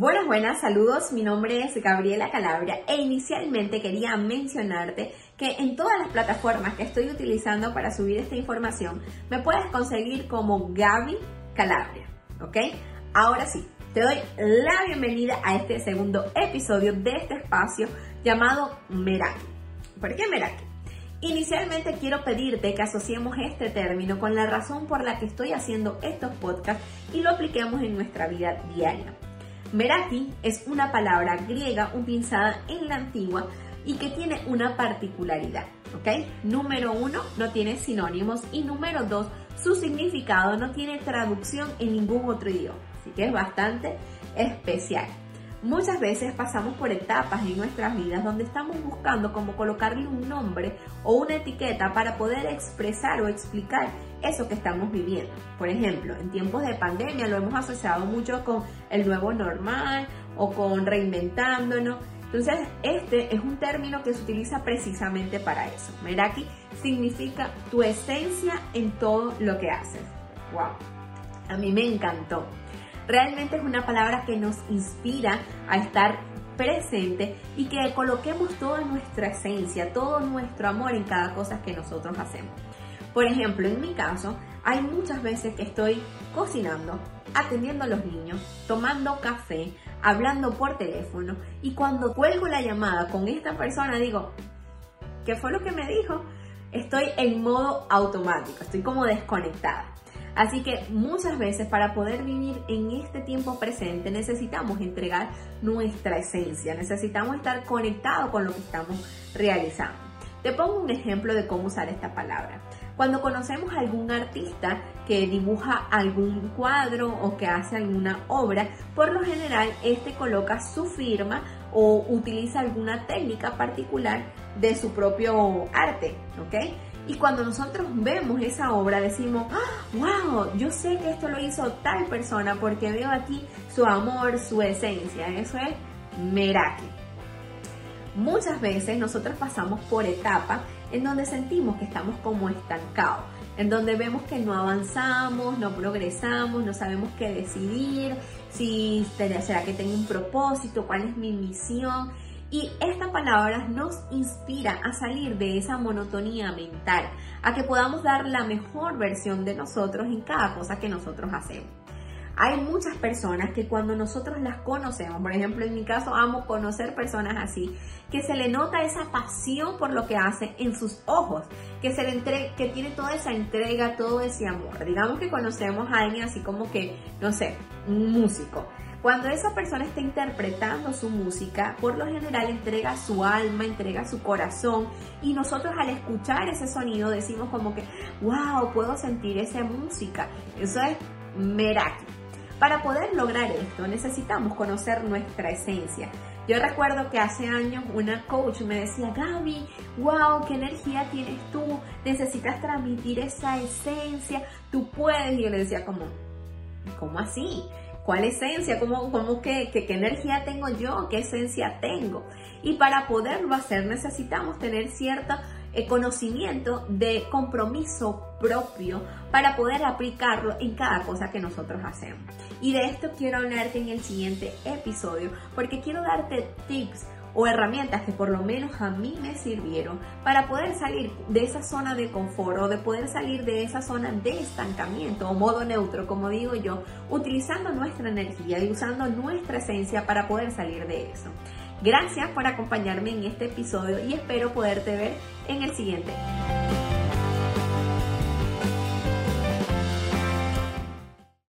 Buenas, buenas, saludos. Mi nombre es Gabriela Calabria e inicialmente quería mencionarte que en todas las plataformas que estoy utilizando para subir esta información me puedes conseguir como Gaby Calabria, ¿ok? Ahora sí, te doy la bienvenida a este segundo episodio de este espacio llamado Meraki. ¿Por qué Meraki? Inicialmente quiero pedirte que asociemos este término con la razón por la que estoy haciendo estos podcasts y lo apliquemos en nuestra vida diaria. Meraki es una palabra griega utilizada en la antigua y que tiene una particularidad, ¿ok? Número uno, no tiene sinónimos y número dos, su significado no tiene traducción en ningún otro idioma, así que es bastante especial. Muchas veces pasamos por etapas en nuestras vidas donde estamos buscando cómo colocarle un nombre o una etiqueta para poder expresar o explicar eso que estamos viviendo. Por ejemplo, en tiempos de pandemia lo hemos asociado mucho con el nuevo normal o con reinventándonos. Entonces, este es un término que se utiliza precisamente para eso. Meraki significa tu esencia en todo lo que haces. ¡Wow! A mí me encantó. Realmente es una palabra que nos inspira a estar presente y que coloquemos toda nuestra esencia, todo nuestro amor en cada cosa que nosotros hacemos. Por ejemplo, en mi caso, hay muchas veces que estoy cocinando, atendiendo a los niños, tomando café, hablando por teléfono y cuando cuelgo la llamada con esta persona digo, ¿qué fue lo que me dijo? Estoy en modo automático, estoy como desconectada. Así que muchas veces para poder vivir en este tiempo presente necesitamos entregar nuestra esencia, necesitamos estar conectados con lo que estamos realizando. Te pongo un ejemplo de cómo usar esta palabra. Cuando conocemos a algún artista que dibuja algún cuadro o que hace alguna obra, por lo general este coloca su firma o utiliza alguna técnica particular de su propio arte. Y cuando nosotros vemos esa obra decimos, wow, ¡Ah, yo sé que esto lo hizo tal persona porque veo aquí su amor, su esencia. Eso es Meraki. Muchas veces nosotros pasamos por etapas en donde sentimos que estamos como estancados, en donde vemos que no avanzamos, no progresamos, no sabemos qué decidir, si será que tengo un propósito, cuál es mi misión. Y esta palabra nos inspira a salir de esa monotonía mental, a que podamos dar la mejor versión de nosotros en cada cosa que nosotros hacemos. Hay muchas personas que cuando nosotros las conocemos, por ejemplo en mi caso amo conocer personas así, que se le nota esa pasión por lo que hace en sus ojos, que se le entre que tiene toda esa entrega, todo ese amor. Digamos que conocemos a alguien así como que, no sé, un músico cuando esa persona está interpretando su música, por lo general entrega su alma, entrega su corazón y nosotros al escuchar ese sonido decimos como que, wow, puedo sentir esa música. Eso es Meraki. Para poder lograr esto necesitamos conocer nuestra esencia. Yo recuerdo que hace años una coach me decía, Gaby, wow, qué energía tienes tú, necesitas transmitir esa esencia, tú puedes. Y yo le decía como, ¿cómo así? ¿Cuál esencia? ¿Cómo, cómo qué, qué, energía tengo yo? ¿Qué esencia tengo? Y para poderlo hacer necesitamos tener cierto eh, conocimiento de compromiso propio para poder aplicarlo en cada cosa que nosotros hacemos. Y de esto quiero hablarte en el siguiente episodio porque quiero darte tips o herramientas que por lo menos a mí me sirvieron para poder salir de esa zona de confort o de poder salir de esa zona de estancamiento o modo neutro, como digo yo, utilizando nuestra energía y usando nuestra esencia para poder salir de eso. Gracias por acompañarme en este episodio y espero poderte ver en el siguiente.